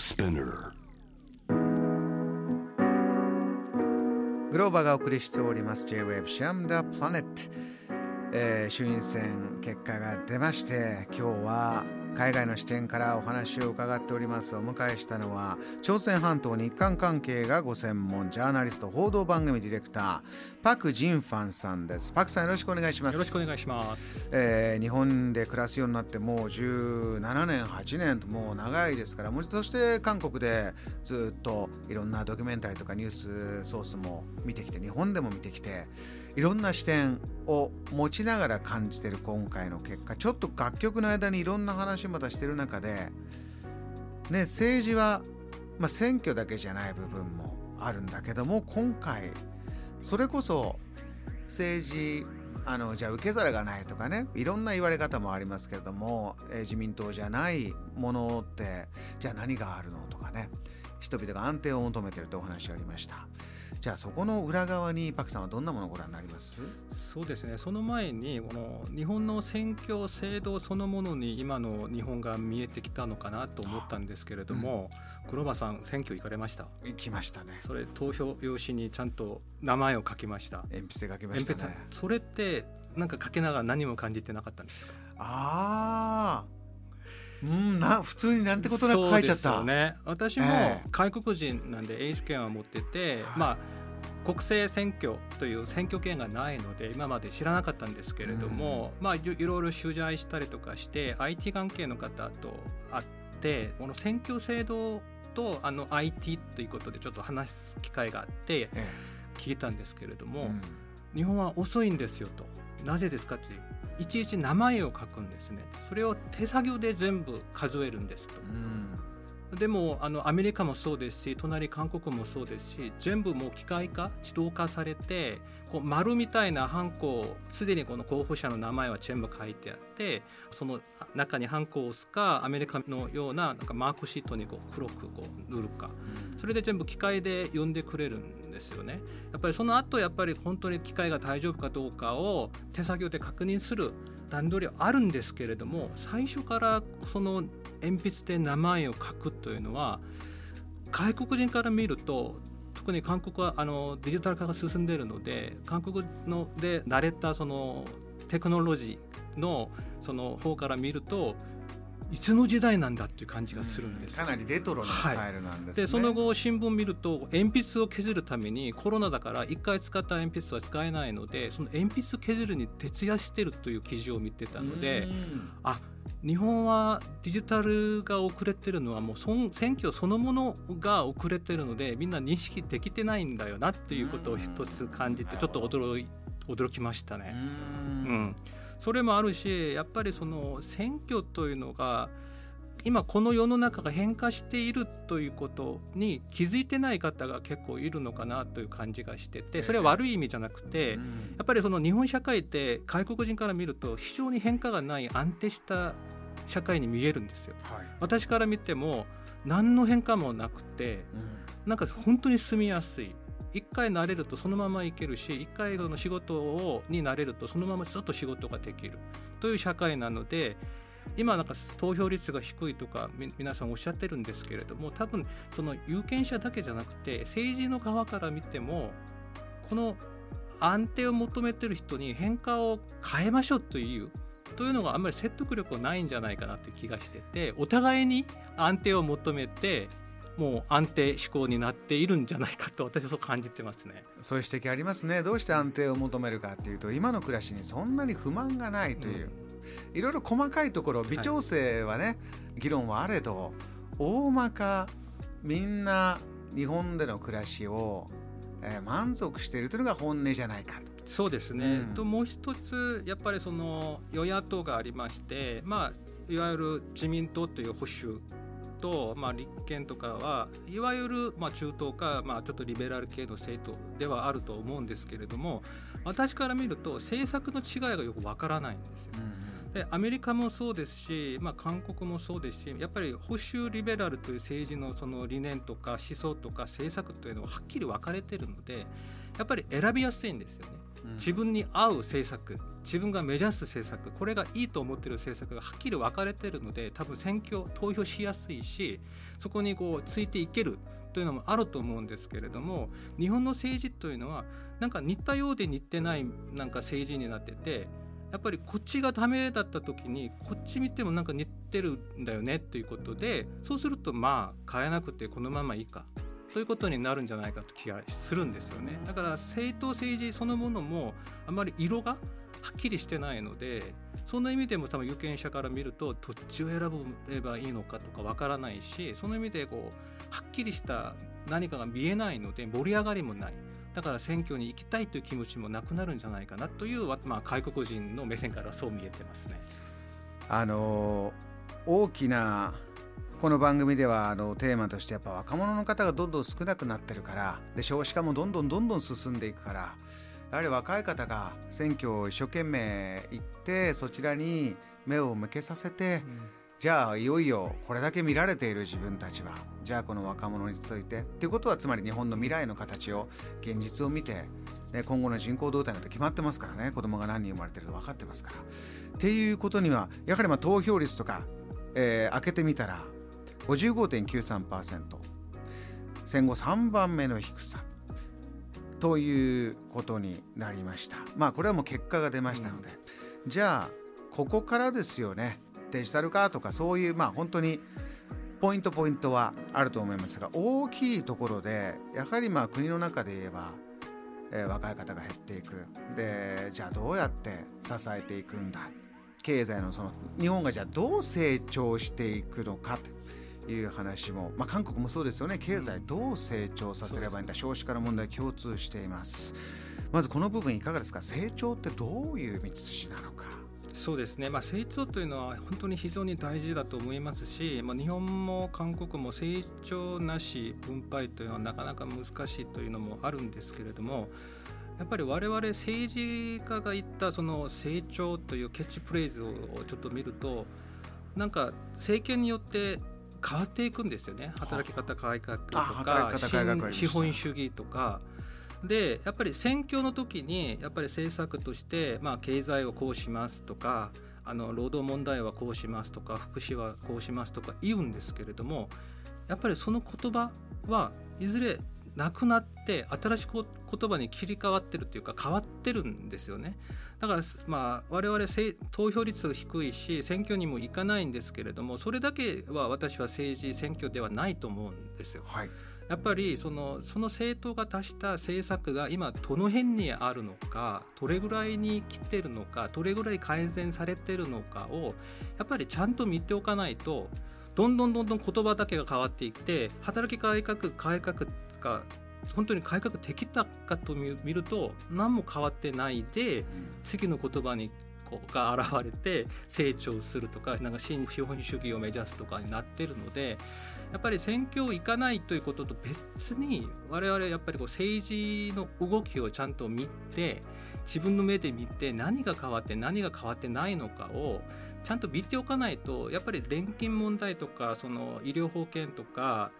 Spinner. グローバーがお送りしております。J-Wave シャムダプラネット、えー、衆院選結果が出まして今日は海外の視点からお話を伺っております。お迎えしたのは朝鮮半島日韓関係がご専門ジャーナリスト報道番組ディレクターパク・ジンファンさんです。パクさんよろしくお願いします。よろしくお願いします、えー、日本で暮らすようになってもう17年8年ともう長いですからもそして韓国でずっといろんなドキュメンタリーとかニュースソースも見てきて日本でも見てきていろんな視点を持ちながら感じてる今回の結果ちょっと楽曲の間にいろんな話またしてる中でね政治は、まあ、選挙だけじゃない部分もあるんだけども今回それこそ政治あのじゃあ受け皿がないとかねいろんな言われ方もありますけれども、えー、自民党じゃないものってじゃあ何があるのとかね人々が安定を求めてるとお話ありました。じゃあそこの裏側にパクさんはどんなものをご覧になります？そうですね。その前にこの日本の選挙制度そのものに今の日本が見えてきたのかなと思ったんですけれども、うん、黒羽さん選挙行かれました？行きましたね。それ投票用紙にちゃんと名前を書きました。鉛筆で書きましたね。それってなんか書けながら何も感じてなかったんですか？ああうんな普通になんてことなく書いちゃった。ね。私も外国人なんで英語権は持ってて、まあ国政選挙という選挙権がないので今まで知らなかったんですけれども、うん、まあいろいろ取材したりとかして IT 関係の方と会ってこの選挙制度とあの IT ということでちょっと話す機会があって聞いたんですけれども、うん、日本は遅いんですよと。なぜですかといういちいち名前を書くんですねそれを手作業で全部数えるんですと。でもあのアメリカもそうですし隣韓国もそうですし全部もう機械化自動化されてこう丸みたいなハンコをすでにこの候補者の名前は全部書いてあってその中にハンコを押すかアメリカのようななんかマークシートにこう黒くこう塗るか、それで全部機械で読んでくれるんですよね。やっぱりその後やっぱり本当に機械が大丈夫かどうかを手作業で確認する段取りはあるんですけれども最初からその鉛筆で名前を書くというのは外国人から見ると特に韓国はあのデジタル化が進んでいるので韓国ので慣れたそのテクノロジーのその方から見るといつの時代なんだっていう感じがするんです、かなりレトロなスタイルなんです、ね。はい、でその後新聞見ると鉛筆を削るためにコロナだから1回使った鉛筆は使えないのでその鉛筆削るに徹夜してるという記事を見てたのであ日本はデジタルが遅れてるのはもう選挙そのものが遅れてるのでみんな認識できてないんだよなっていうことを一つ感じてちょっと驚い驚きましたね。うんそれもあるしやっぱりその選挙というのが今この世の中が変化しているということに気づいてない方が結構いるのかなという感じがしててそれは悪い意味じゃなくてやっぱりその日本社会って外国人から見ると非常に変化がない安定した社会に見えるんですよ。はい、私から見ても何の変化もなくて、なんか本当に住みやすい一回慣れるとそのままいけるし一回の仕事をになれるとそのままずっと仕事ができる。という社会なので今なんか投票率が低いとか皆さんおっしゃってるんですけれども多分その有権者だけじゃなくて政治の側から見てもこの安定を求めてる人に変化を変えましょうというというのがあんまり説得力ないんじゃないかなという気がしててお互いに安定を求めてもう安定志向になっているんじゃないかと私はそう感じてますね。そういう指摘ありますね。どうして安定を求めるかっていうと今の暮らしにそんなに不満がないという、うん、いろいろ細かいところ微調整はね、はい、議論はあれど大まかみんな日本での暮らしを、えー、満足しているというのが本音じゃないかと。そうですね、うん、ともう一つやっぱりその与野党がありましてまあいわゆる自民党という保守と、まあ、立憲とかはいわゆる、まあ、中東か、まあ、ちょっとリベラル系の政党ではあると思うんですけれども私から見ると政策の違いがよくわからないんですよ。でアメリカもそうですし、まあ、韓国もそうですしやっぱり保守リベラルという政治のその理念とか思想とか政策というのははっきり分かれてるのでやっぱり選びやすいんですよね。自分に合う政策自分が目指す政策これがいいと思ってる政策がはっきり分かれてるので多分選挙投票しやすいしそこにこうついていけるというのもあると思うんですけれども日本の政治というのはなんか似たようで似てないなんか政治になっててやっぱりこっちがダメだった時にこっち見てもなんか似てるんだよねということでそうするとまあ変えなくてこのままいいか。ということになるんじゃないかと気がするんですよねだから政党政治そのものもあまり色がはっきりしてないのでそんな意味でも多分有権者から見るとどっちを選べばいいのかとかわからないしその意味でこうはっきりした何かが見えないので盛り上がりもないだから選挙に行きたいという気持ちもなくなるんじゃないかなという、まあ、外国人の目線からそう見えてますね。あの大きなこの番組ではあのテーマとしてやっぱ若者の方がどんどん少なくなってるからで少子化もどんどんどんどん進んでいくからやはり若い方が選挙を一生懸命行ってそちらに目を向けさせて、うん、じゃあいよいよこれだけ見られている自分たちはじゃあこの若者についてっていうことはつまり日本の未来の形を現実を見て、ね、今後の人口動態なんて決まってますからね子供が何人生まれてると分かってますから。っていうことにはやはりまあ投票率とか、えー、開けてみたら55.93%戦後3番目の低さ。ということになりました。まあこれはもう結果が出ましたので、うん、じゃあここからですよね。デジタル化とかそういうまあ本当にポイントポイントはあると思いますが大きいところでやはりまあ国の中で言えば、えー、若い方が減っていく。でじゃあどうやって支えていくんだ。経済のその日本がじゃあどう成長していくのかという話も、まあ、韓国もそうですよね。経済どう成長させればいいんだ、少子化の問題共通しています。まずこの部分いかがですか？成長ってどういう道筋なのか。そうですね、まあ、成長というのは本当に非常に大事だと思いますし、まあ、日本も韓国も成長なし分配というのはなかなか難しいというのもあるんですけれどもやっぱり我々政治家が言ったその成長というキャッチフレーズをちょっと見るとなんか政権によって変わっていくんですよね。働き方改革とか資本主義とか。でやっぱり選挙の時にやっぱり政策として、まあ、経済をこうしますとかあの労働問題はこうしますとか福祉はこうしますとか言うんですけれどもやっぱりその言葉はいずれなくなって新しい言葉に切り替わってるっていうか変わってるんですよねだからまあ我々投票率低いし選挙にも行かないんですけれどもそれだけは私は政治選挙ではないと思うんですよ。はいやっぱりそのその政党が出した政策が今どの辺にあるのかどれぐらいに来てるのかどれぐらい改善されてるのかをやっぱりちゃんと見ておかないとどんどんどんどん言葉だけが変わっていって働き改革改革が本当に改革できたかと見ると何も変わってないで、次の言葉にが現れて成長するとかなんか新資本主義を目指すとかになってるのでやっぱり選挙行かないということと別に我々やっぱりこう政治の動きをちゃんと見て自分の目で見て何が変わって何が変わってないのかをちゃんと見ておかないとやっぱり年金問題とかその医療保険とか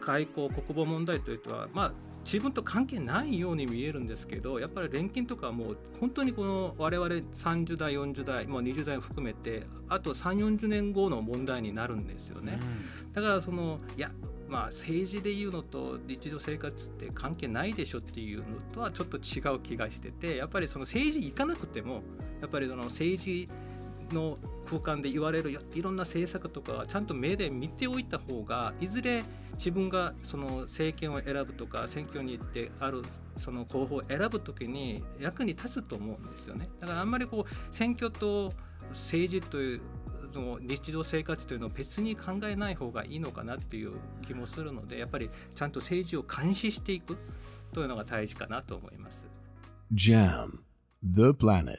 外交国防問題というのはまあ自分と関係ないように見えるんですけどやっぱり年金とかはもう本当にこの我々30代40代もう20代も含めてあと3 4 0年後の問題になるんですよね。うん、だからそのいやまあ、政治でいうのと日常生活って関係ないでしょっていうのとはちょっと違う気がしててやっぱりその政治行かなくてもやっぱりその政治の空間で言われるいろんな政策とかちゃんと目で見ておいた方がいずれ自分がその政権を選ぶとか選挙に行ってあるその候補を選ぶ時に役に立つと思うんですよね。だからあんまりこう選挙と政治というの日常生活というのを別に考えない方がいいのかなっていう気もするのでやっぱりちゃんと政治を監視していくというのが大事かなと思います。JAM The Planet